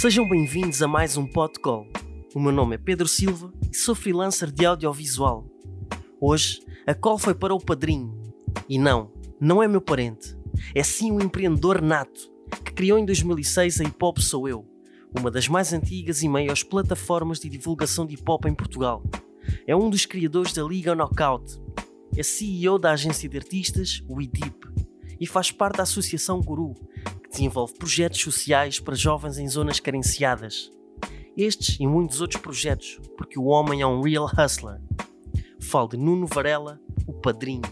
Sejam bem-vindos a mais um Podcall. O meu nome é Pedro Silva e sou freelancer de audiovisual. Hoje, a call foi para o padrinho. E não, não é meu parente. É sim um empreendedor nato que criou em 2006 a Hip Hop Sou Eu, uma das mais antigas e maiores plataformas de divulgação de hip hop em Portugal. É um dos criadores da Liga Knockout. É CEO da agência de artistas, o IDIP, e faz parte da Associação Guru, desenvolve projetos sociais para jovens em zonas carenciadas. Estes e muitos outros projetos, porque o homem é um real hustler. Falo de Nuno Varela, o padrinho.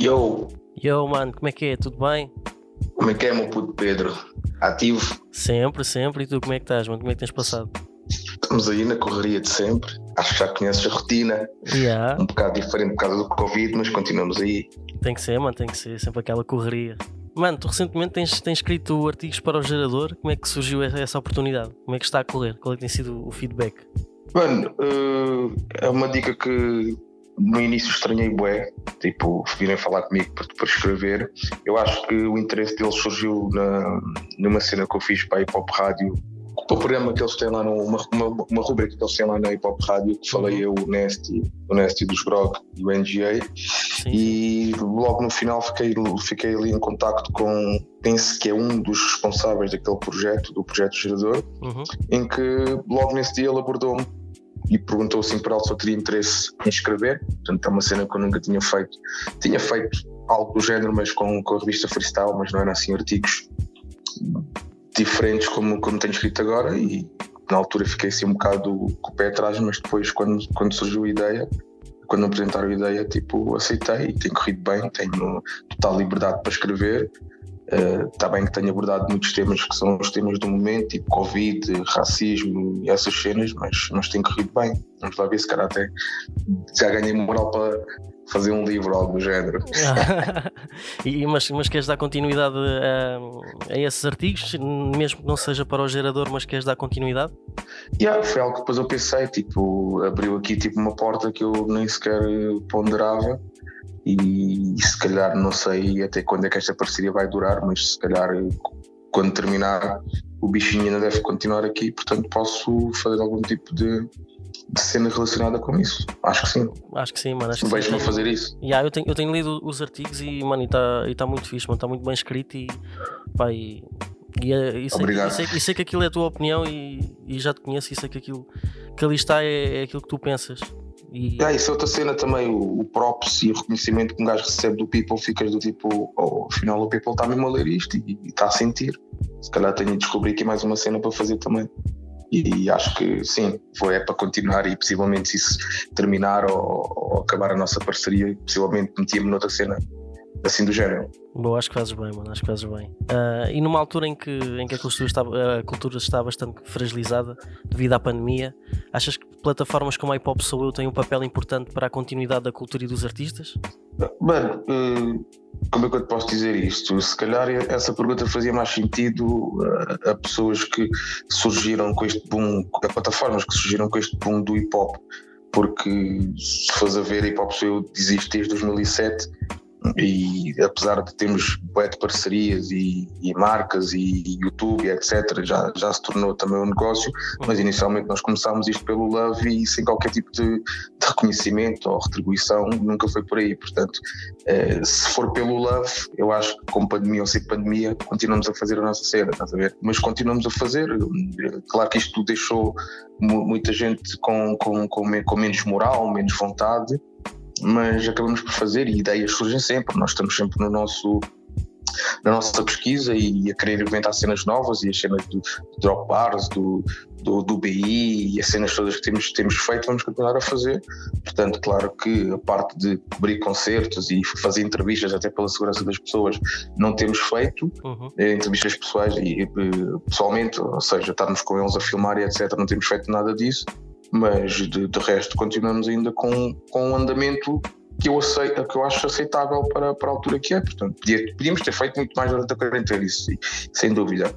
Yo, Yo, mano, como é que é? Tudo bem? como é que é, meu puto Pedro? Ativo? Sempre, sempre. E tu, como é que estás, mano? Como é que tens passado? Estamos aí na correria de sempre. Acho que já conheces a rotina, Yeah, um bocado diferente por causa do Covid, mas continuamos aí. tem que ser, mano, tem que ser. Sempre aquela correria. Mano, tu recentemente tens, tens escrito artigos para o gerador. Como é que surgiu essa oportunidade? Como é que está a correr? Qual é que tem sido o feedback? Mano, eh, é uma dica que no início estranhei bué, tipo, virem falar comigo para, para escrever. Eu acho que o interesse deles surgiu na, numa cena que eu fiz para a Hip Hop Rádio, o programa que eles têm lá, no, uma, uma, uma rubrica que eles têm lá na Hip Hop Rádio, que falei eu, o Nasty, o Nasty dos Grog e o NGA. Sim, E logo no final fiquei, fiquei ali em contacto com, penso que é um dos responsáveis daquele projeto, do projeto Gerador, Uhum. em que logo nesse dia ele abordou-me e perguntou assim para ele se eu teria interesse em escrever. Portanto, é uma cena que eu nunca tinha feito. Tinha feito algo do género, mas com, com a revista Freestyle, mas não eram assim artigos diferentes como, como tenho escrito agora. E na altura fiquei assim um bocado com o pé atrás, mas depois, quando, quando surgiu a ideia, quando apresentaram a ideia, tipo, aceitei e tem corrido bem, tenho total liberdade para escrever. Está bem que tenho abordado muitos temas que são os temas do momento, tipo Covid, racismo e essas cenas, mas, mas tem corrido bem. Vamos lá ver se calhar até já ganhei moral para fazer um livro, algo do género. e, mas, mas queres dar continuidade a, a esses artigos, mesmo que não seja para o gerador, mas queres dar continuidade? Yeah, foi algo que depois eu pensei, tipo, abriu aqui tipo uma porta que eu nem sequer ponderava e, se calhar não sei até quando é que esta parceria vai durar, mas se calhar quando terminar o bichinho ainda deve continuar aqui, portanto posso fazer algum tipo de cena relacionada com isso. Acho que sim. Acho que sim, mano. Acho que sim. Fazer isso. Yeah, eu, tenho, eu tenho lido os artigos e, mano, está tá muito fixe, mano. Está muito bem escrito e, pá, e, e, é- e sei, Obrigado. e sei- e sei que aquilo é a tua opinião e, e já te conheço e sei que aquilo que ali está é, é aquilo que tu pensas. E, Ah, isso é outra cena também, o, o props e o reconhecimento que um gajo recebe do people, ficas do tipo, oh, afinal o people está mesmo a ler isto e está a sentir. Se calhar tenho de descobrir aqui mais uma cena para fazer também. E, acho que sim, foi é para continuar e possivelmente se isso terminar ou, ou acabar a nossa parceria, possivelmente metia-me noutra cena assim do género. Boa, acho que fazes bem, mano. Acho que fazes bem. Ah, e numa altura em que, em que a, cultura está, a cultura está bastante fragilizada devido à pandemia, achas que plataformas como a Hip Hop Sou Eu têm um papel importante para a continuidade da cultura e dos artistas? Mano, eh, como é que eu te posso dizer isto? Se calhar essa pergunta fazia mais sentido a, a pessoas que surgiram com este boom, a plataformas que surgiram com este boom do hip hop, porque se fores a ver, hip hop Sou eu existe desde 2007 e apesar de termos bué de parcerias e, e marcas e, YouTube e etc, já, já se tornou também um negócio, mas inicialmente nós começámos isto pelo Love e sem qualquer tipo de, de reconhecimento ou retribuição, nunca foi por aí, portanto eh, se for pelo Love, eu acho que com pandemia ou sem pandemia continuamos a fazer a nossa cena, estás a ver? Mas continuamos a fazer, claro que isto deixou mu- muita gente com, com, com, com menos moral, menos vontade, mas acabamos por fazer e ideias surgem sempre. Nós estamos sempre no nosso na nossa pesquisa e a querer inventar cenas novas e as cenas do, do drop bars, do, do, do BI e as cenas todas que temos, temos feito, vamos continuar a fazer. Portanto, claro que a parte de cobrir concertos e fazer entrevistas até pela segurança das pessoas não temos feito, Uhum. eh, entrevistas pessoais e eh, pessoalmente, ou seja, estarmos com eles a filmar e etc. Não temos feito nada disso, mas de, de resto continuamos ainda com, com um andamento que eu, aceito, que eu acho aceitável para, para a altura que é. Portanto, podíamos ter feito muito mais durante a quarentena, isso sim, sem dúvida.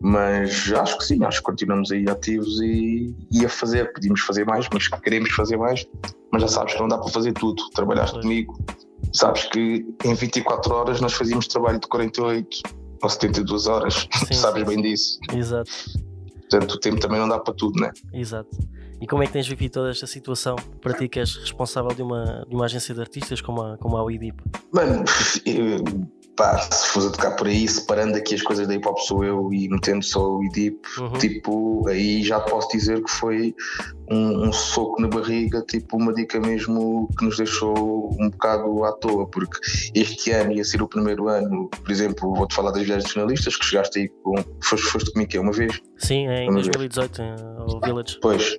Mas acho que sim, acho que continuamos aí ativos e, e a fazer. Podíamos fazer mais, mas queremos fazer mais. Mas já sabes que não dá para fazer tudo. Trabalhaste Pois. comigo, sabes que em 24 horas nós fazíamos trabalho de 48 ou 72 horas, sim, sabes sim, bem disso. Exato. Portanto, o tempo também não dá para tudo, né? Exato. E como é que tens vivido toda esta situação para ti que és responsável de uma, de uma agência de artistas como a, como a UIDIP? Mano, pá, se fosse a tocar por aí, separando aqui as coisas da hip hop sou eu e metendo só o IDIP, uhum. tipo, aí já posso dizer que foi um, um, soco na barriga, tipo uma dica mesmo que nos deixou um bocado à toa, porque este ano ia ser o primeiro ano, por exemplo, vou-te falar das viagens finalistas, que chegaste aí com. Foste, foste comigo que é uma vez? Sim, é em uma 2018, vez. ao Village. Pois,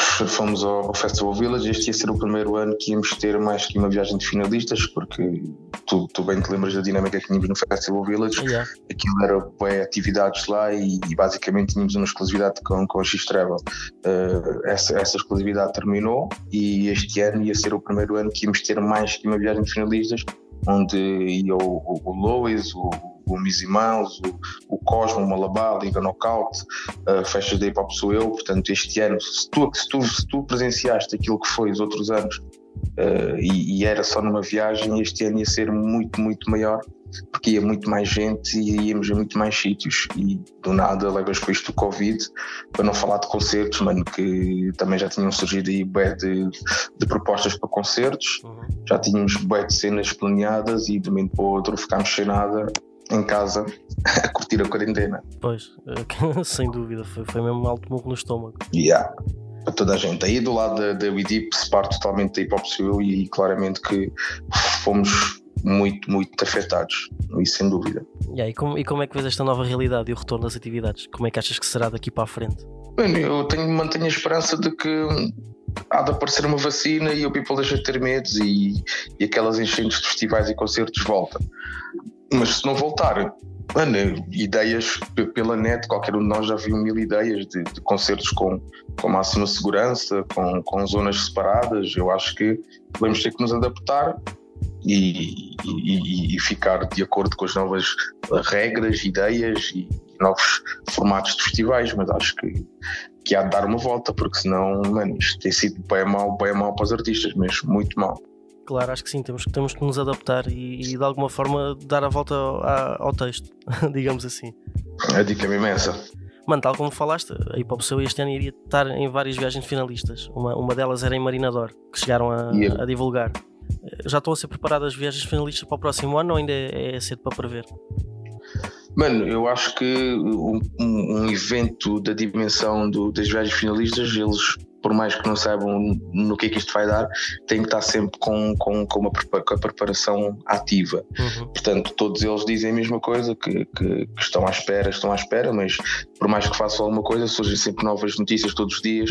fomos ao Festival Village. Este ia ser o primeiro ano que íamos ter mais que uma viagem de finalistas, porque tu, tu bem te lembras da dinâmica que tínhamos no Festival Village. Yeah. Aquilo era bem atividades lá e, e, basicamente tínhamos uma exclusividade com, com a X-Travel. Uh, essa, essa exclusividade terminou e este ano ia ser o primeiro ano que íamos ter mais que uma viagem de finalistas, onde ia o, o, o Lois, o o Miles, o, o Cosmo, o Malabá, Liga Knockout, uh, festas da hip hop sou eu, portanto este ano, se tu, se tu, se tu presenciaste aquilo que foi os outros anos uh, e, e, era só numa viagem, este ano ia ser muito, muito maior, porque ia muito mais gente e íamos a muito mais sítios. E do nada levas com isto do Covid, para não falar de concertos, mano, que também já tinham surgido aí bué de, de propostas para concertos, uhum. já tínhamos bué de cenas planeadas e de um momento para o outro ficámos sem nada em casa a curtir a quarentena. Pois, sem dúvida, foi, foi mesmo um alto murro no estômago. Yeah. Para toda a gente. Aí do lado da, da WeDeep se parte totalmente da hip hop e claramente que fomos muito, muito afetados, isso sem dúvida. Yeah, e, como, e como é que vês esta nova realidade e o retorno das atividades? Como é que achas que será daqui para a frente? Bem, eu tenho, mantenho a esperança de que há de aparecer uma vacina e o people deixa de ter medos e, e aquelas enchentes de festivais e concertos voltam. Mas se não voltar, mano, ideias pela net, qualquer um de nós já viu mil ideias de, de concertos com, com máxima segurança, com, com zonas separadas. Eu acho que vamos ter que nos adaptar e, e, e, ficar de acordo com as novas regras, ideias e novos formatos de festivais, mas acho que, que há de dar uma volta, porque senão, mano, isto tem sido bem mal, bem mal para os artistas mesmo, muito mal. Claro, acho que sim, temos, temos que nos adaptar e, e de alguma forma dar a volta ao, ao texto, digamos assim. A dica é imensa. Mano, tal como falaste, a Hip Hop Seu este ano iria estar em várias viagens finalistas. Uma, uma delas era em Marinador, que chegaram a, yeah. a divulgar. Já estão a ser preparadas as viagens finalistas para o próximo ano ou ainda é, é cedo para prever? Mano, eu acho que um, um evento da dimensão do, das viagens finalistas, eles por mais que não saibam no que é que isto vai dar, têm que estar sempre com, com, com uma com a preparação ativa. Uhum. Portanto, todos eles dizem a mesma coisa, que, que, que, estão à espera, estão à espera, mas por mais que façam alguma coisa, surgem sempre novas notícias todos os dias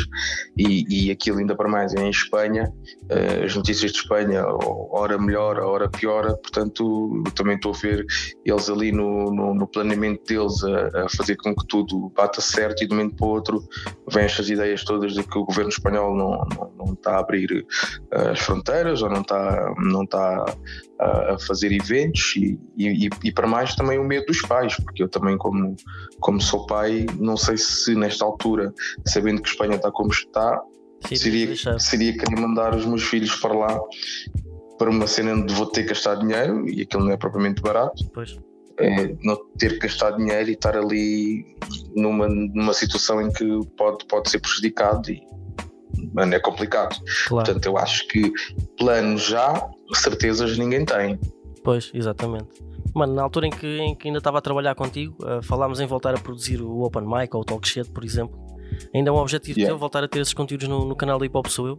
e, e aquilo ainda para mais é em Espanha, uh, as notícias de Espanha, hora melhor, hora piora, portanto, também estou a ver eles ali no, no, no planeamento deles a, a, fazer com que tudo bata certo e de um momento para o outro vêm estas ideias todas de que o governo governo espanhol não, não, não está a abrir uh, as fronteiras ou não está, não está a fazer eventos e, e, e, para mais também o medo dos pais, porque eu também como, como sou pai, não sei se nesta altura, sabendo que Espanha está como está, seria, seria querer mandar os meus filhos para lá para uma cena onde vou ter que gastar dinheiro e aquilo não é propriamente barato. Pois. É, não ter que gastar dinheiro e estar ali numa, numa situação em que pode, pode ser prejudicado e, mano, é complicado. Claro. Portanto, eu acho que plano já, certezas ninguém tem. Pois, exatamente. Mano, na altura em que, em que ainda estava a trabalhar contigo, uh, falámos em voltar a produzir o Open Mic ou o Talk Shit, por exemplo. Ainda é um objetivo yeah. teu voltar a ter esses conteúdos no, no canal da Hip Hop Sou Eu?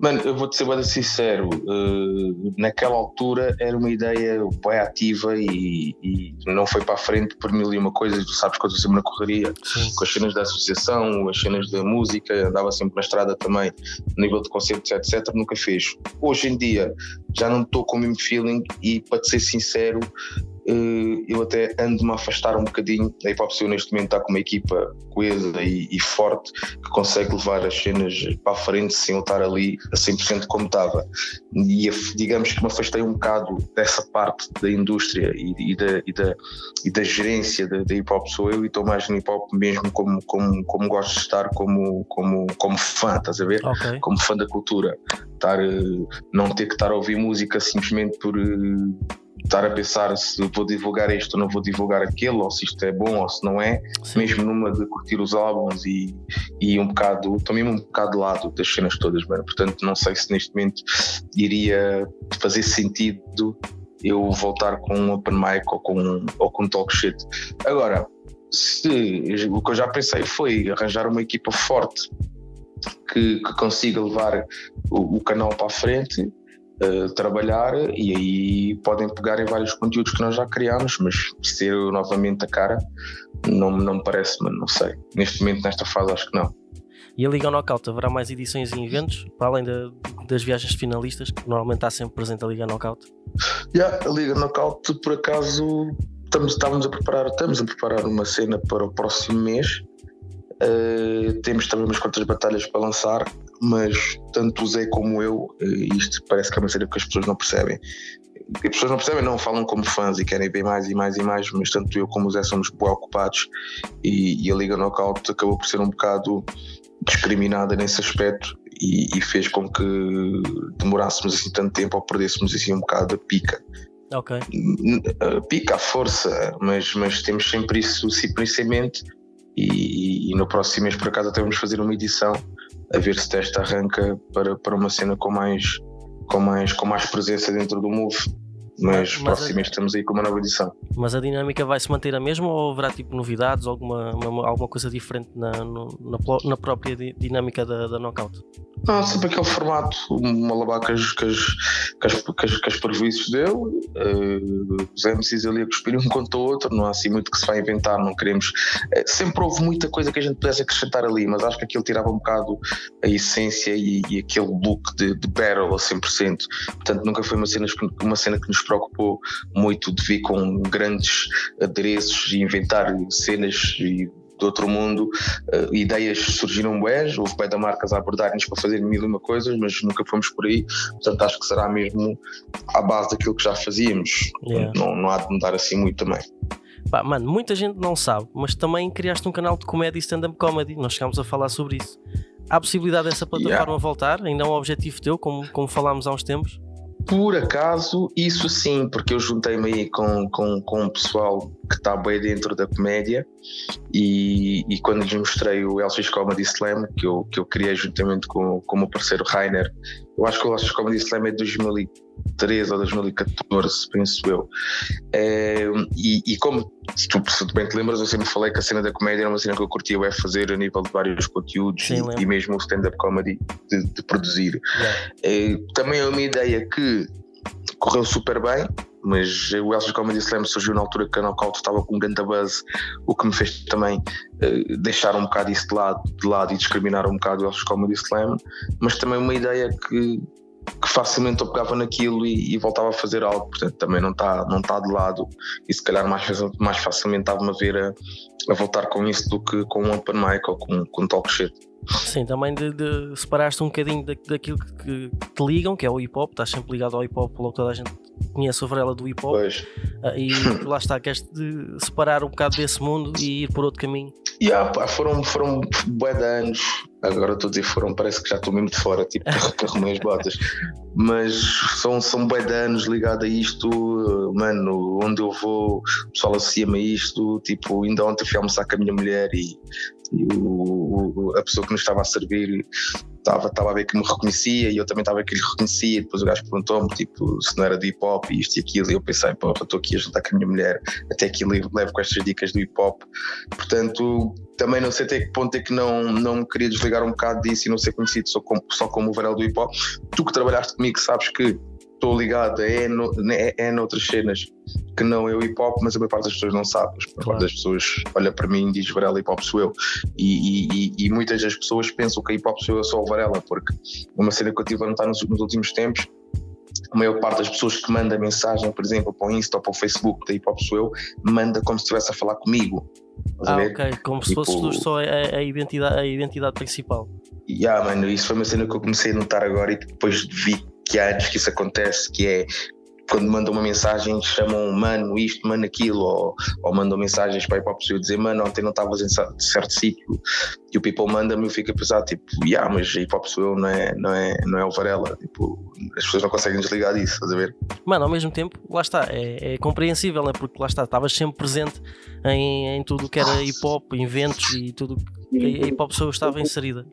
Mano, eu vou-te ser bem sincero, uh, naquela altura era uma ideia bem ativa e, e, não foi para a frente por mil e uma coisas, tu sabes que eu estou sempre na correria, Sim. com as cenas da associação, as cenas da música, andava sempre na estrada também, nível de concertos, etc, nunca fez. Hoje em dia já não estou com o mesmo feeling e para te ser sincero, eu até ando-me a afastar um bocadinho. A Hip Hop neste momento está com uma equipa coesa e, e, forte que consegue levar as cenas para a frente sem eu estar ali a 100% como estava. E digamos que me afastei um bocado dessa parte da indústria e, e, da, e da, e da gerência da, da Hip Hop sou eu e estou mais no Hip Hop mesmo como, como, como gosto de estar como, como, como fã, estás a ver? Okay. Como fã da cultura. Estar, eh, não ter que estar a ouvir música simplesmente por eh, estar a pensar se vou divulgar isto ou não vou divulgar aquilo, ou se isto é bom ou se não é, Sim. mesmo numa de curtir os álbuns e, e um bocado, também um bocado de lado das cenas todas, mano. Portanto, não sei se neste momento iria fazer sentido eu voltar com um open mic ou com, ou com um talk shit. Agora, se, o que eu já pensei foi arranjar uma equipa forte que, que consiga levar o, o, canal para a frente, uh, trabalhar e aí podem pegar em vários conteúdos que nós já criámos, mas ser novamente a cara não, não me parece, mas não sei. Neste momento, nesta fase, acho que não. E a Liga Knockout haverá mais edições e eventos, para além de, das viagens finalistas, que normalmente está sempre presente a Liga Knockout? Yeah, a Liga Knockout, por acaso, estamos, estávamos a preparar, estamos a preparar uma cena para o próximo mês. Uh, temos também umas quantas batalhas para lançar, mas tanto o Zé como eu, uh, isto parece que é uma cena que as pessoas não percebem. As pessoas não percebem, não falam como fãs e querem ver mais e mais e mais, mas tanto eu como o Zé somos bem ocupados e, e, a Liga Knockout acabou por ser um bocado discriminada nesse aspecto e, e, fez com que demorássemos assim tanto tempo ou perdêssemos assim um bocado a pica. Ok. Pica a força, mas, mas temos sempre isso, sempre isso em mente e, e, no próximo mês por acaso até vamos fazer uma edição a ver se testa arranca para, para uma cena com mais, com mais, com mais presença dentro do Move. Mas, mas próximo mês estamos aí com uma nova edição. Mas a dinâmica vai se manter a mesma ou haverá tipo novidades, alguma, uma, alguma coisa diferente na, no, na, na, própria dinâmica da, da Knockout? Não, sempre aquele formato, uma lavar com as, com as, prejuízos dele, uh, os MCs ali a cuspir um contra o outro, não há assim muito que se vai inventar, não queremos. Uh, sempre houve muita coisa que a gente pudesse acrescentar ali, mas acho que aquilo tirava um bocado a essência e, e aquele look de, de battle a 100%. Portanto, nunca foi uma cena, uma cena que nos preocupou muito de vir com grandes adereços e inventar cenas e de outro mundo, uh, ideias surgiram bués, houve bem da marcas a abordarem-nos para fazer mil e uma coisas, mas nunca fomos por aí, portanto acho que será mesmo à base daquilo que já fazíamos, yeah. não, não há de mudar assim muito também. Pá, mano, muita gente não sabe, mas também criaste um canal de comédia e stand-up comedy, nós chegámos a falar sobre isso. Há possibilidade dessa plataforma yeah. voltar? Ainda é um objetivo teu, como, como falámos há uns tempos? Por acaso, isso sim, porque eu juntei-me aí com, com, com um pessoal que está bem dentro da comédia e, e quando lhes mostrei o Elsis Comedy Slam, que eu, que eu criei juntamente com, com o meu parceiro Rainer, eu acho que o Elsis Comedy Slam é de 2013 ou 2014, penso eu. É, e, e, como tu, se tu bem te lembras, eu sempre falei que a cena da comédia era uma cena que eu curtia é fazer a nível de vários conteúdos Sim, e, e, mesmo o stand-up comedy de, de produzir. Yeah. É, também é uma ideia que correu super bem, mas o Elsa Comedy Slam surgiu na altura que a Knockout estava com um grande buzz, o que me fez também uh, deixar um bocado isso de lado, de lado e discriminar um bocado o Elsa Comedy Slam, mas também uma ideia que, que facilmente eu pegava naquilo e, e, voltava a fazer algo, portanto também não está não tá de lado e se calhar mais, mais facilmente estava-me a ver a, a voltar com isso do que com um open mic ou com, com um talk shit. Sim, também de, de separaste um bocadinho da, daquilo que, que, te ligam, que é o hip hop, estás sempre ligado ao hip hop, logo toda a gente conhece a varela do hip hop. Pois. Uh, e lá está, queres de separar um bocado desse mundo e ir por outro caminho. Yeah, pá, foram, foram bué de anos, agora estou a dizer foram, parece que já estou mesmo de fora, tipo, arrumei as botas. Mas são, são bué de anos ligado a isto, mano, onde eu vou, o pessoal associa-me a isto, tipo, ainda ontem fui almoçar com a minha mulher e e o, o, a pessoa que nos estava a servir estava, estava a ver que me reconhecia e eu também estava a ver que lhe reconhecia. Depois o gajo perguntou-me tipo, se não era de hip hop e isto e aquilo. E eu pensei, pô, estou aqui a jantar com a minha mulher, até aqui levo com estas dicas do hip hop. Portanto, também não sei até que ponto é que não, não me queria desligar um bocado disso e não ser conhecido só como, só como o Varel do hip hop. Tu que trabalhaste comigo sabes que estou ligado é, no, é, é noutras cenas que não eu hip hop, mas a maior parte das pessoas não sabe. A maior parte das pessoas olha para mim e diz Varela hip hop sou eu. E, e, e, muitas das pessoas pensam que hip hop sou eu sou o Varela, porque uma cena que eu tive a notar nos, nos últimos tempos a maior parte das pessoas que manda mensagem, por exemplo, para o Insta ou para o Facebook da Hip Hop Sou Eu, manda como se estivesse a falar comigo. Ah, ok, como tipo, se fosse só a, a, identidade, a identidade principal. Yeah, mano, isso foi uma cena que eu comecei a notar agora e depois vi que há anos que isso acontece, que é quando mandam uma mensagem chamam mano isto, mano aquilo, ou, ou mandam mensagens para a Hip Hop dizer mano, ontem não estavas em certo sítio e o people manda-me e eu fico a pensar tipo, yeah, mas a Hip Hop não é, não, é, não é o Varela, tipo, as pessoas não conseguem desligar disso, estás a ver? Mano, ao mesmo tempo, lá está, é, é compreensível, né? porque lá está, estavas sempre presente em, em tudo o que era hip hop, eventos e tudo que a Hip Hop estava inserida.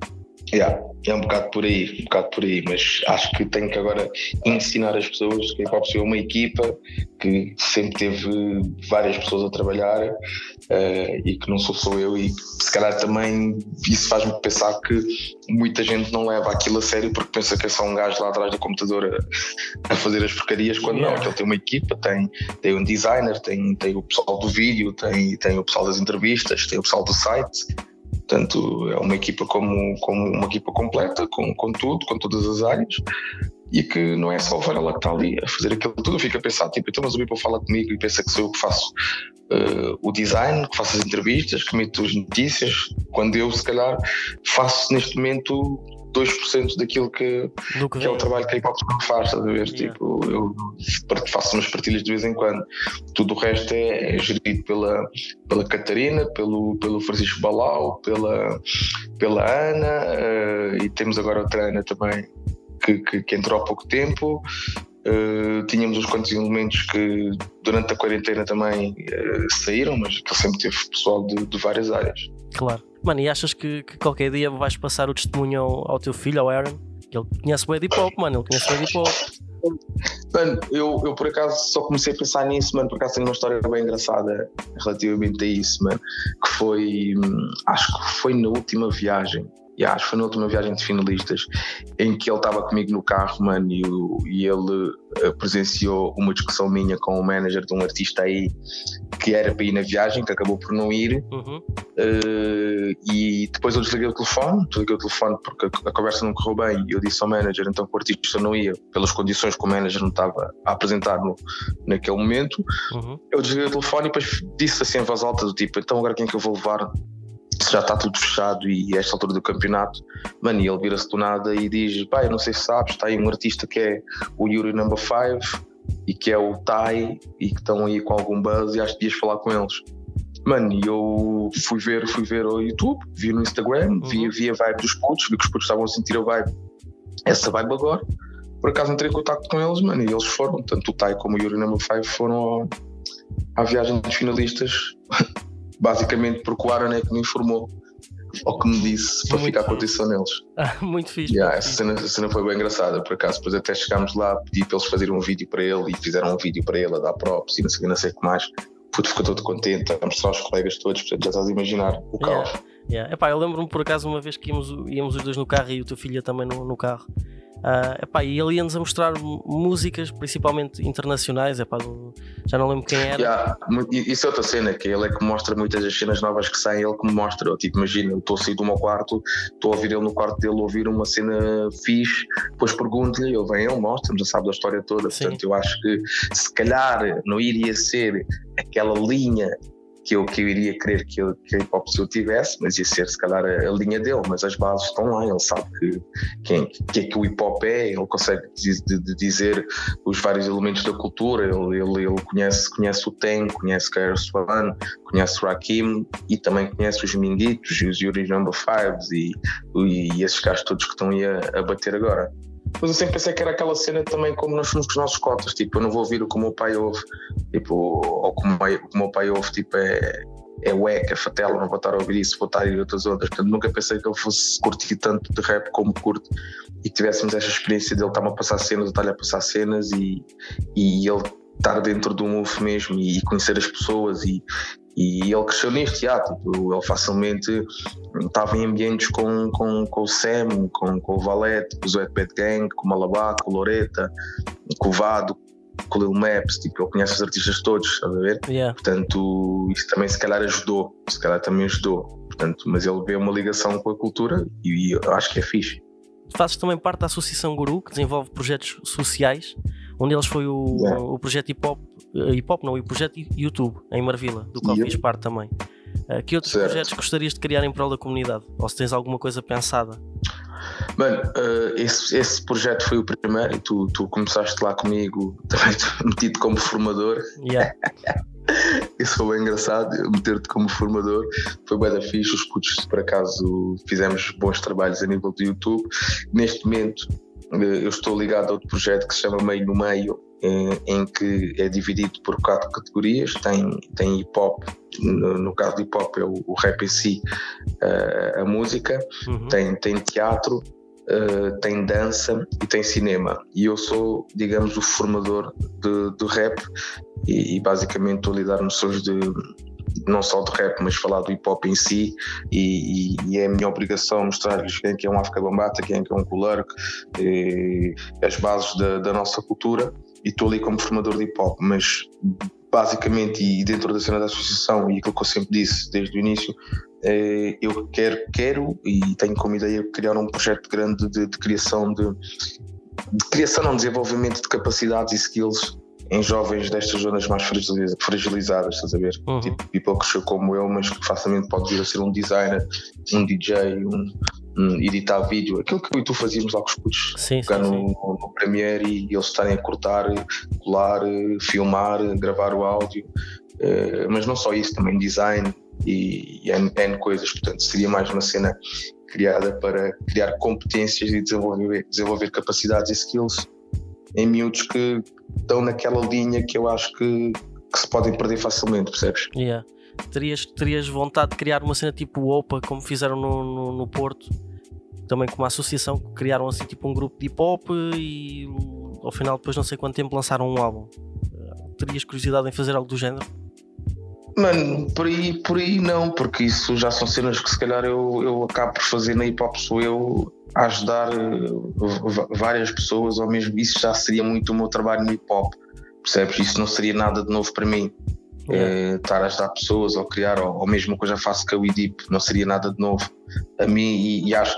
Yeah, é um bocado por aí, um bocado por aí, mas acho que tenho que agora ensinar as pessoas que a Hip é uma equipa que sempre teve várias pessoas a trabalhar uh, e que não sou só eu e se calhar também isso faz-me pensar que muita gente não leva aquilo a sério porque pensa que é só um gajo lá atrás do computador a, a fazer as porcarias quando yeah. não, ele tem uma equipa, tem, tem um designer, tem, tem o pessoal do vídeo, tem, tem o pessoal das entrevistas, tem o pessoal do site Portanto, é uma equipa como, como uma equipa completa, com, com tudo, com todas as áreas, e que não é só o Varela que está ali a fazer aquilo tudo. Fica a pensar, tipo, então, mas o Bipo fala comigo e pensa que sou eu que faço uh, o design, que faço as entrevistas, que meto as notícias, quando eu, se calhar, faço neste momento 2% daquilo que, que, que é o trabalho que a hip hop faz, estás a ver? Yeah. Tipo, eu faço umas partilhas de vez em quando. Tudo o resto é, é gerido pela, pela Catarina, pelo, pelo Francisco Balau, pela, pela Ana, uh, e temos agora outra Ana também que, que, que entrou há pouco tempo. Uh, tínhamos uns quantos elementos que durante a quarentena também uh, saíram, mas que sempre teve pessoal de, de várias áreas. Claro. Mano, e achas que, que qualquer dia vais passar o testemunho ao, ao teu filho, ao Aaron? Que ele conhece o Eddie Pop, mano, ele conhece o Pop. Mano, eu, eu por acaso só comecei a pensar nisso, mano, por acaso tenho uma história bem engraçada relativamente a isso, mano, que foi, hum, acho que foi na última viagem yeah, acho que foi na última viagem de finalistas em que ele estava comigo no carro, mano, e, e ele uh, presenciou uma discussão minha com o manager de um artista aí que era para ir na viagem, que acabou por não ir. Uhum. Uh, e depois eu desliguei o telefone, desliguei o telefone porque a, a, conversa não correu bem. E eu disse ao manager então que o artista não ia, pelas condições que o manager não estava a apresentar no, naquele momento. Uhum. Eu desliguei o telefone e depois disse assim em voz alta: do tipo, então agora quem é que eu vou levar? Já está tudo fechado e a esta altura do campeonato, mano, e ele vira-se do nada e diz: pá, eu não sei se sabes, está aí um artista que é o Yuri Number 5 e que é o Tai e que estão aí com algum buzz e acho que ias falar com eles. Mano, e eu fui ver, fui ver o YouTube, vi no Instagram, uhum. vi, vi a vibe dos putos, vi que os putos estavam a sentir a vibe, essa vibe agora. Por acaso entrei em contato com eles, mano, e eles foram, tanto o Tai como o Yuri Number 5 foram à viagem dos finalistas basicamente porque o Aaron é que me informou ou que me disse para muito ficar com atenção neles. Ah, muito fixe. Yeah, essa, cena, essa cena foi bem engraçada, por acaso. Depois até chegámos lá, pedi para eles fazerem um vídeo para ele e fizeram um vídeo para ele a dar props e não sei, não sei o que mais. Puto, ficou todo contente, a mostrar aos colegas todos, portanto já estás a imaginar o caos. Yeah, yeah. Epá, eu lembro-me por acaso uma vez que íamos, íamos os dois no carro e o teu filho também no, no carro. Uh, epá, e ele ia-nos a mostrar músicas, principalmente internacionais, epá, já não lembro quem era. Yeah, isso é outra cena, que ele é que mostra muitas das cenas novas que saem, ele que me mostra. Eu, tipo, imagina, eu estou a sair do meu quarto, estou a ouvir ele no quarto dele, ouvir uma cena fixe, depois pergunto-lhe, ele vem, ele mostra-me, já sabe da história toda. Sim. Portanto, eu acho que se calhar não iria ser aquela linha que eu, que eu iria querer que, eu, que a hip hop tivesse, mas ia ser se calhar a, a, linha dele, mas as bases estão lá, ele sabe que, que é que o hip hop é, ele consegue de, de dizer os vários elementos da cultura, ele, ele, ele conhece, conhece o Ten, conhece KRS One, conhece o Rakim e também conhece os Minguitos e os Yuri Number Fives e, e, e esses gajos todos que estão aí a, a bater agora. Mas eu sempre pensei que era aquela cena também como nós fomos com os nossos cotas, tipo, eu não vou ouvir o que o meu pai ouve, tipo, ou como o meu pai ouve, tipo, é, é wack, é fatela, não vou estar a ouvir isso, vou estar a ir outras ondas. Portanto, nunca pensei que eu fosse curtir tanto de rap como curto e que tivéssemos esta experiência dele estar-me a passar cenas, eu estar-lhe a passar cenas e, e ele estar dentro do move mesmo e conhecer as pessoas e, e ele cresceu nisto, já, tipo, ele facilmente estava em ambientes com, com, com o Sam, com, com o Valete, com o Zoet Bad Gang, com o Malabá, com o Loreta, com o Vado, com o Lil Maps, tipo, ele conhece os artistas todos, estás a ver? Yeah. Portanto, isso também se calhar ajudou, se calhar também ajudou. Portanto, mas ele vê uma ligação com a cultura e, e acho que é fixe. Fazes também parte da Associação Guru, que desenvolve projetos sociais um deles foi o, yeah. o projeto Hip Hop, eh, Hip Hop não, o projeto YouTube em Marvila, do qual fiz parte também. Uh, que outros certo. projetos gostarias de criar em prol da comunidade? Ou se tens alguma coisa pensada? Mano, uh, esse, esse projeto foi o primeiro e tu, tu começaste lá comigo, também metido como formador. Yeah. Isso foi bem engraçado, meter-te como formador. Foi bem da fixe. Os putos, por acaso, fizemos bons trabalhos a nível do YouTube. Neste momento, eu estou ligado a outro projeto que se chama Meio no Meio, uh, em que é dividido por quatro categorias. Tem, tem hip hop, no, no caso do hip hop é o, o rap em si, a música, uhum. tem, tem teatro, uh, tem dança e tem cinema. E eu sou, digamos, o formador de, de rap e, e, basicamente estou a lidar noções de não só de rap, mas falar do hip hop em si, e, e, e é a minha obrigação mostrar-lhes quem é, é um África Bambata, quem é é um Kulark, as bases da, da nossa cultura, e estou ali como formador de hip hop, mas basicamente, e dentro da cena da associação, e aquilo que eu sempre disse desde o início, é, eu quero, quero e tenho como ideia criar um projeto grande de, de criação de, de criação, não desenvolvimento de capacidades e skills em jovens destas zonas mais fragilizadas, estás a ver? Uhum. Tipo, people que como eu, mas que facilmente pode vir a ser um designer, um DJ, um, um editar vídeo, aquilo que eu e tu fazíamos lá com os putos, sim, sim, no, sim. no Premiere e eles estarem a cortar, colar, filmar, gravar o áudio, uh, mas não só isso, também design e, e N, N coisas, portanto seria mais uma cena criada para criar competências e desenvolver, desenvolver capacidades e skills em miúdos que estão naquela linha que eu acho que, que se podem perder facilmente, percebes? Yeah. Terias, terias vontade de criar uma cena tipo OPA, como fizeram no, no, no Porto, também com uma associação que criaram assim tipo um grupo de hip hop e ao final depois não sei quanto tempo lançaram um álbum. Terias curiosidade em fazer algo do género? Mano, por aí, por aí não, porque isso já são cenas que se calhar eu, eu acabo por fazer na hip hop, sou eu a ajudar eh, várias pessoas, ou mesmo isso já seria muito o meu trabalho no hip hop, percebes? Isso não seria nada de novo para mim. É, estar a ajudar pessoas ou criar, ou, ou mesmo que eu já faço com a WeDeep, não seria nada de novo a mim e, e acho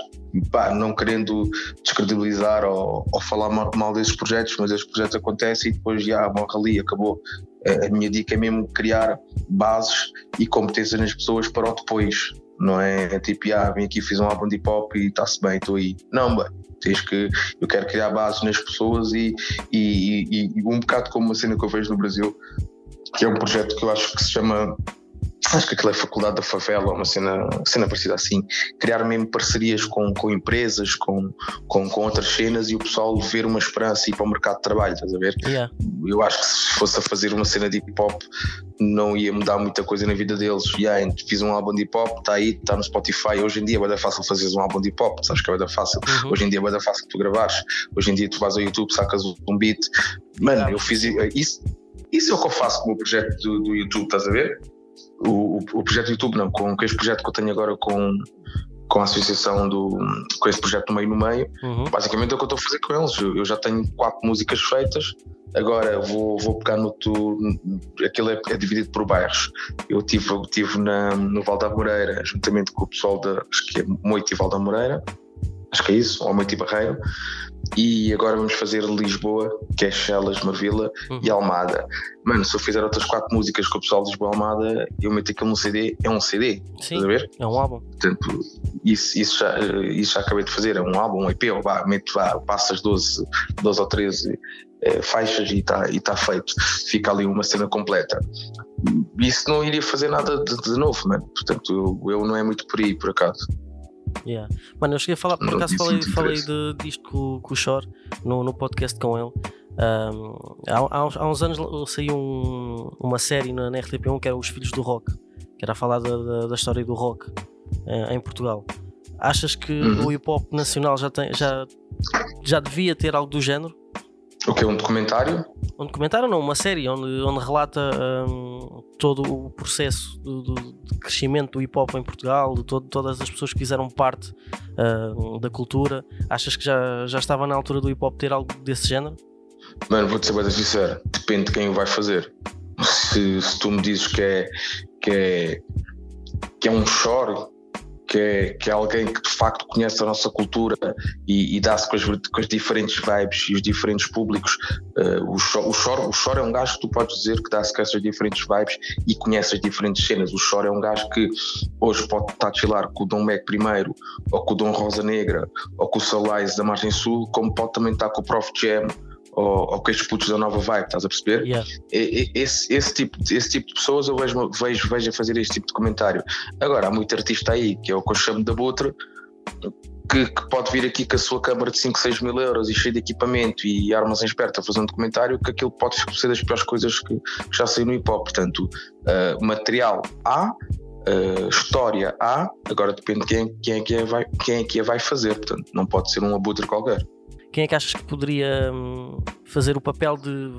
pá, não querendo descredibilizar ou, ou falar mal, desses projetos, mas esses projetos acontecem e depois já morre ali, acabou. A, minha dica é mesmo criar bases e competências nas pessoas para o depois. Não é tipo, ah, vim aqui, fiz um álbum de hip hop e está-se bem, estou aí. Não, bem, tens que. Eu quero criar bases nas pessoas e, e, e, e um bocado como uma cena que eu vejo no Brasil, que é um projeto que eu acho que se chama acho que aquilo é Faculdade da Favela, uma cena, cena parecida assim, criar mesmo parcerias com, com empresas, com, com, com outras cenas e o pessoal ver uma esperança e ir para o mercado de trabalho, estás a ver? Yeah. Eu acho que se fosse a fazer uma cena de hip hop não ia mudar muita coisa na vida deles. Yeah, fiz um álbum de hip hop, está aí, está no Spotify. Hoje em dia é bem fácil fazeres um álbum de hip hop, sabes que é bem fácil. Uhum. Hoje em dia é bem fácil tu gravares. Hoje em dia tu vais ao YouTube, sacas um beat. Mano, yeah. eu fiz isso. Isso é o que eu faço com o projeto do, do YouTube, estás a ver? O, o, projeto do YouTube não, com, com este projeto que eu tenho agora com, com a associação do com esse projeto no meio no meio, uhum. basicamente é o que eu estou a fazer com eles. Eu, eu já tenho quatro músicas feitas, agora vou, vou pegar no tu, aquilo é, é, dividido por bairros. Eu tive, eu tive na, no Val da Moreira, juntamente com o pessoal da acho que é Moito e Val da Moreira, acho que é isso, ou Moito e Barreiro. E agora vamos fazer Lisboa, que é Chelas, Marvila uhum. e Almada. Mano, se eu fizer outras quatro músicas com o pessoal de Lisboa Almada, eu meto aquilo no CD, é um CD. Sim, estás a ver? É um álbum. Portanto, isso, isso, já, isso já acabei de fazer, é um álbum, um EP, ou vá, meto, vá, passas 12, 12 ou 13 é, faixas e está e tá feito. Fica ali uma cena completa. Isso não iria fazer nada de, de novo, mano. Portanto, eu, eu não é muito por aí, por acaso. Yeah. Mano, eu cheguei a falar, por acaso falei, falei de, disto com, com o Chor no, no podcast com ele. Um, há, há, uns, anos saiu um, uma série na, na, RTP1 que era Os Filhos do Rock, que era a falar da, da, da história do rock uh, em Portugal. Achas que uhum. o hip hop nacional já, tem, já, já devia ter algo do género? O que é um documentário? Um documentário não, uma série onde, onde relata um, todo o processo do, do, de crescimento do hip hop em Portugal, de todo, todas as pessoas que fizeram parte uh, da cultura. Achas que já, já estava na altura do hip hop ter algo desse género? Mano, vou-te ser bem sincero, depende de quem o vai fazer. Se, se tu me dizes que é, que é, que é um choro, que é, que é alguém que de facto conhece a nossa cultura e, e dá-se com com as diferentes vibes e os diferentes públicos. Uh, o, o, Choro, o Choro é um gajo que tu podes dizer que dá-se com essas diferentes vibes e conhece as diferentes cenas. O Choro é um gajo que hoje pode estar a chilar com o Dom Mac primeiro, ou com o Dom Rosa Negra, ou com o Solais da Margem Sul, como pode também estar com o Prof Jam ou, com estes putos da nova vibe, estás a perceber? Yeah. Esse, esse, tipo, esse tipo de pessoas eu vejo, vejo, vejo a fazer este tipo de comentário. Agora, há muito artista aí, que é o que eu chamo da Butra, que, que, pode vir aqui com a sua câmara de 5, 6 mil euros e cheio de equipamento e armas em esperta a fazer um documentário, que aquilo pode ser das piores coisas que, que já saiu no hip hop. Portanto, uh, material há, uh, história há, agora depende de quem, quem, é que a vai, quem é que a vai fazer. Portanto, não pode ser um abutre qualquer. Quem é que achas que poderia hum, fazer o papel de,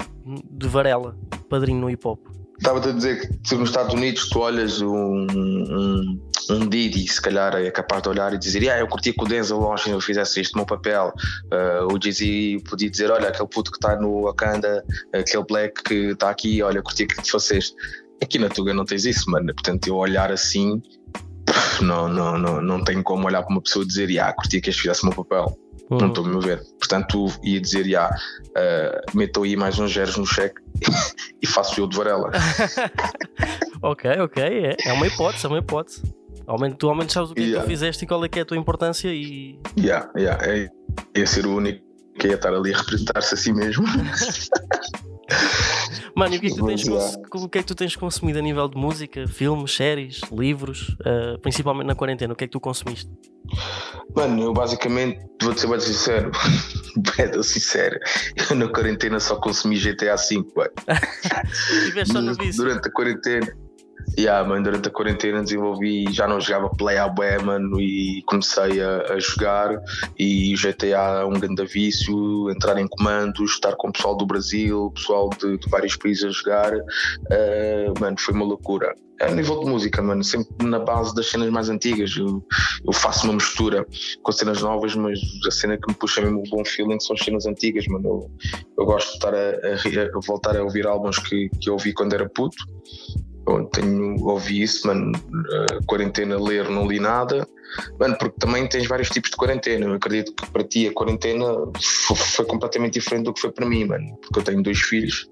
de Varela, padrinho no hip hop? Estava-te a dizer que nos Estados Unidos tu olhas um, um, um Didi, se calhar é capaz de olhar e dizer: ah, Eu curti que o Denzel Washington fizesse este meu papel. Uh, o Jay-Z podia dizer: Olha, aquele puto que está no Wakanda, aquele black que está aqui, olha, curti que te fosse este. Aqui na Tuga não tens isso, mano. Portanto, eu olhar assim, não, não, não, não tenho como olhar para uma pessoa e dizer: Ah, curti que este fizesse o meu papel. Uhum. Não estou a me ver. Portanto, ia dizer, já, uh, meto aí mais uns zeros no cheque e faço eu de Varela. ok, ok, é, é uma hipótese, é uma hipótese. tu ao menos sabes o que yeah. é que tu fizeste e qual é que é a tua importância e. Yeah, yeah, é, ia ser o único que ia estar ali a representar-se a si mesmo. Mano, e o que, é que tu tens, o que é que tu tens consumido a nível de música, filmes, séries, livros, uh, principalmente na quarentena? O que é que tu consumiste? Mano, eu basicamente, vou-te ser bem sincero, bem sincero, eu na quarentena só consumi GTA V, só no vício? Durante a quarentena Yeah, man, durante a quarentena desenvolvi, já não jogava Play ao mano, e comecei a, a, jogar e GTA é um grande vício, entrar em comandos, estar com o pessoal do Brasil, pessoal de, de vários países a jogar, uh, mano, foi uma loucura. A nível de música, mano, sempre na base das cenas mais antigas. Eu, eu faço uma mistura com cenas novas, mas a cena que me puxa mesmo o bom feeling são as cenas antigas, mano. Eu, eu gosto de estar a, a, a voltar a ouvir álbuns que, que eu ouvi quando era puto tenho, ouvi isso, mano, quarentena ler não li nada, mano, porque também tens vários tipos de quarentena. Eu acredito que para ti a quarentena foi, completamente diferente do que foi para mim, mano, porque eu tenho dois filhos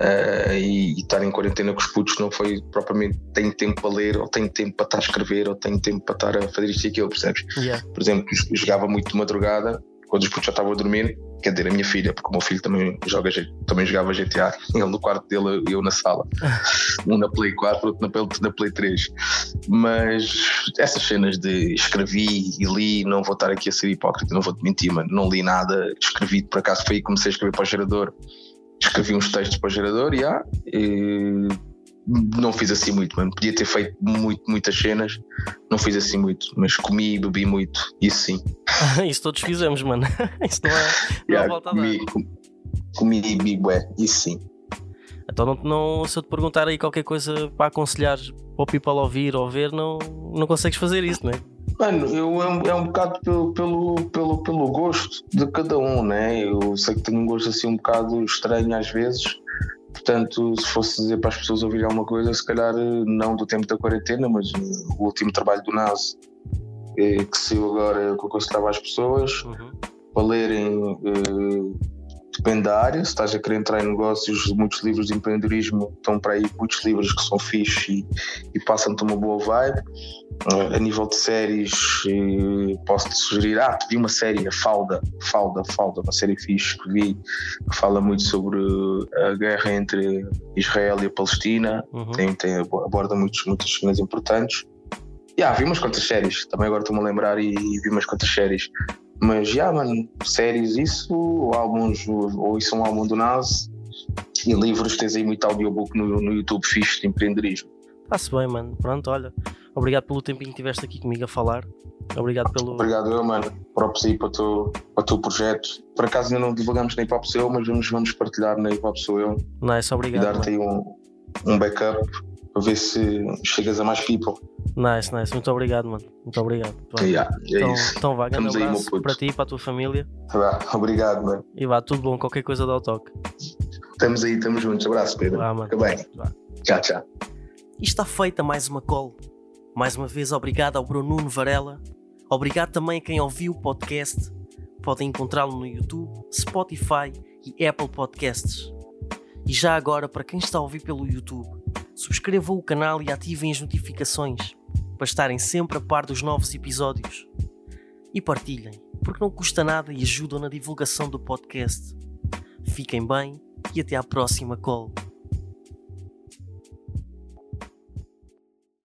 uh, e, e, estar em quarentena com os putos não foi propriamente tenho tempo para ler, ou tenho tempo para estar a escrever, ou tenho tempo para estar a fazer isto e aquilo, percebes? Yeah. Por exemplo, jogava muito de madrugada, quando os putos já estavam a dormir, quer dizer, a minha filha, porque o meu filho também, joga, também jogava GTA, ele no quarto dele e eu na sala. um na Play 4, outro na, na Play 3. Mas essas cenas de escrevi e li, não vou estar aqui a ser hipócrita, não vou te mentir, mano, não li nada, escrevi, por acaso foi aí que comecei a escrever para o gerador. Escrevi uns textos para o gerador, yeah, e não fiz assim muito, mano. Podia ter feito muito, muitas cenas, não fiz assim muito, mas comi e bebi muito, isso sim. isso todos fizemos, mano. isso não é, não yeah, volta comi. Comi e bebi, ué, isso sim. Então, não, não, se eu te perguntar aí qualquer coisa para aconselhar para o people ouvir ou ver, não, não consegues fazer isso, não é? Mano, eu, é, um, é um bocado pelo, pelo, pelo, pelo gosto de cada um, né? Eu sei que tenho um gosto assim um bocado estranho às vezes, Portanto, se fosse dizer para as pessoas ouvirem alguma coisa, se calhar não do tempo da quarentena, mas o último trabalho do NAS eh, que saiu agora, que eu aconselhava às pessoas uhum. para lerem. Eh, depende da área, se estás a querer entrar em negócios, muitos livros de empreendedorismo estão para aí, muitos livros que são fixos e, e passam-te uma boa vibe. Uh, a nível de séries, uh, posso-te sugerir, ah, vi uma série, a Falda, Falda, Falda, uma série fixe que vi, que fala muito sobre a guerra entre Israel e a Palestina, uhum. tem, tem, aborda muitos, muitas cenas importantes. Yeah, vi umas quantas séries, também agora estou-me a lembrar e, e vi umas quantas séries. Mas já, mano, séries isso, ou álbuns, ou isso é um álbum do Nas, e livros, tens aí muito audiobook no, no YouTube fixe de empreendedorismo. Está-se bem, mano. Pronto, olha. Obrigado pelo tempinho que estiveste aqui comigo a falar. Obrigado pelo. Obrigado eu, mano. Próprios aí para o teu, para o teu projeto. Por acaso ainda não divulgamos na Hip Hop Sou Eu, mas vamos, vamos partilhar na Hip Hop Sou Eu. Nice, obrigado. E dar-te aí um, um backup para ver se chegas a mais people. Nice, nice. Muito obrigado, mano. Muito obrigado. Yeah, é então, isso. então vá, grande abraço aí, para ti e para a tua família. Vá, obrigado, mano. E vá, tudo bom. Qualquer coisa dá o toque. Estamos aí, estamos juntos. Abraço, Pedro. Vá, mano. Fica bem. Vá. Tchau, tchau. E está feita mais uma call. Mais uma vez, obrigado ao Bruno Nuno Varela. Obrigado também a quem ouviu o podcast. Podem encontrá-lo no YouTube, Spotify e Apple Podcasts. E já agora, para quem está a ouvir pelo YouTube, subscrevam o canal e ativem as notificações para estarem sempre a par dos novos episódios. E partilhem, porque não custa nada e ajudam na divulgação do podcast. Fiquem bem e até à próxima call.